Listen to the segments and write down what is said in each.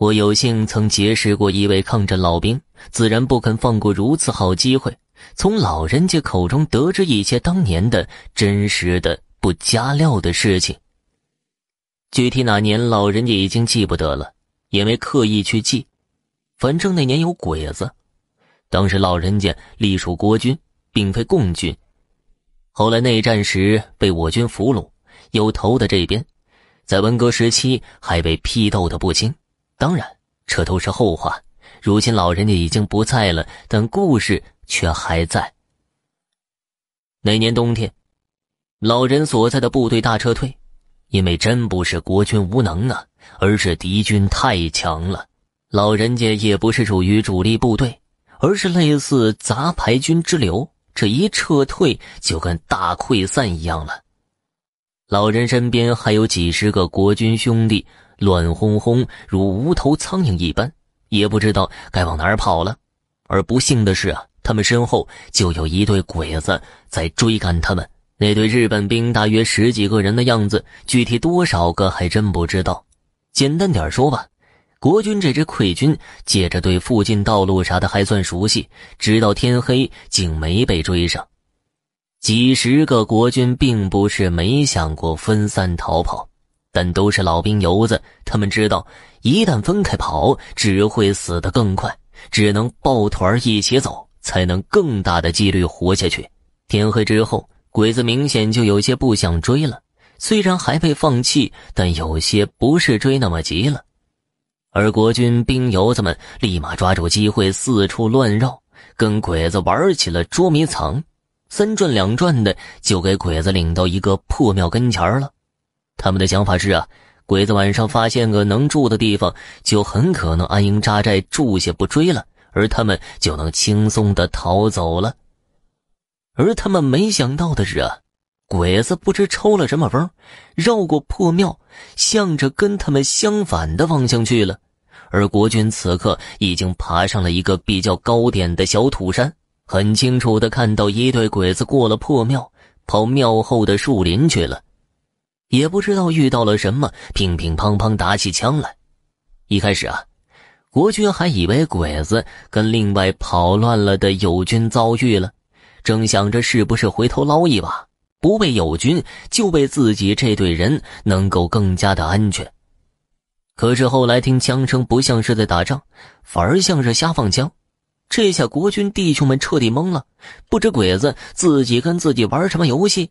我有幸曾结识过一位抗战老兵，自然不肯放过如此好机会，从老人家口中得知一些当年的真实的不加料的事情。具体哪年，老人家已经记不得了，也没刻意去记。反正那年有鬼子，当时老人家隶属国军，并非共军。后来内战时被我军俘虏，又投的这边，在文革时期还被批斗的不轻。当然，这都是后话。如今老人家已经不在了，但故事却还在。那年冬天，老人所在的部队大撤退，因为真不是国军无能啊，而是敌军太强了。老人家也不是属于主力部队，而是类似杂牌军之流。这一撤退，就跟大溃散一样了。老人身边还有几十个国军兄弟。乱哄哄，如无头苍蝇一般，也不知道该往哪儿跑了。而不幸的是啊，他们身后就有一队鬼子在追赶他们。那队日本兵大约十几个人的样子，具体多少个还真不知道。简单点说吧，国军这支溃军借着对附近道路啥的还算熟悉，直到天黑竟没被追上。几十个国军并不是没想过分散逃跑。但都是老兵油子，他们知道，一旦分开跑，只会死得更快，只能抱团一起走，才能更大的几率活下去。天黑之后，鬼子明显就有些不想追了，虽然还被放弃，但有些不是追那么急了。而国军兵油子们立马抓住机会四处乱绕，跟鬼子玩起了捉迷藏，三转两转的就给鬼子领到一个破庙跟前了。他们的想法是啊，鬼子晚上发现个能住的地方，就很可能安营扎寨住下不追了，而他们就能轻松的逃走了。而他们没想到的是啊，鬼子不知抽了什么风，绕过破庙，向着跟他们相反的方向去了。而国军此刻已经爬上了一个比较高点的小土山，很清楚的看到一队鬼子过了破庙，跑庙后的树林去了。也不知道遇到了什么，乒乒乓乓打起枪来。一开始啊，国军还以为鬼子跟另外跑乱了的友军遭遇了，正想着是不是回头捞一把，不被友军，就被自己这队人能够更加的安全。可是后来听枪声，不像是在打仗，反而像是瞎放枪。这下国军弟兄们彻底懵了，不知鬼子自己跟自己玩什么游戏。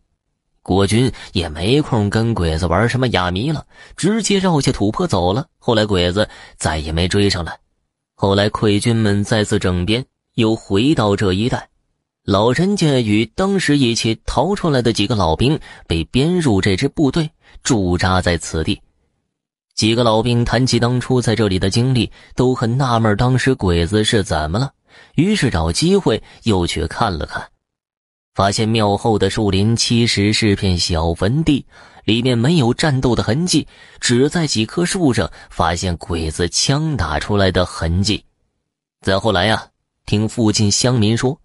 国军也没空跟鬼子玩什么哑谜了，直接绕下土坡走了。后来鬼子再也没追上来。后来溃军们再次整编，又回到这一带。老人家与当时一起逃出来的几个老兵被编入这支部队，驻扎在此地。几个老兵谈起当初在这里的经历，都很纳闷，当时鬼子是怎么了？于是找机会又去看了看。发现庙后的树林其实是片小坟地，里面没有战斗的痕迹，只在几棵树上发现鬼子枪打出来的痕迹。再后来呀，听附近乡民说，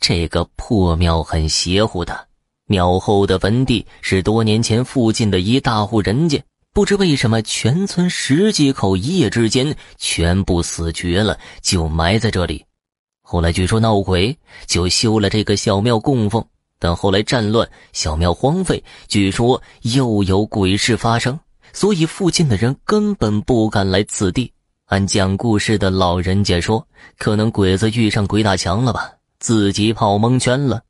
这个破庙很邪乎的。庙后的坟地是多年前附近的一大户人家，不知为什么全村十几口一夜之间全部死绝了，就埋在这里。后来据说闹鬼，就修了这个小庙供奉。但后来战乱，小庙荒废，据说又有鬼事发生，所以附近的人根本不敢来此地。按讲故事的老人家说，可能鬼子遇上鬼打墙了吧，自己跑蒙圈了。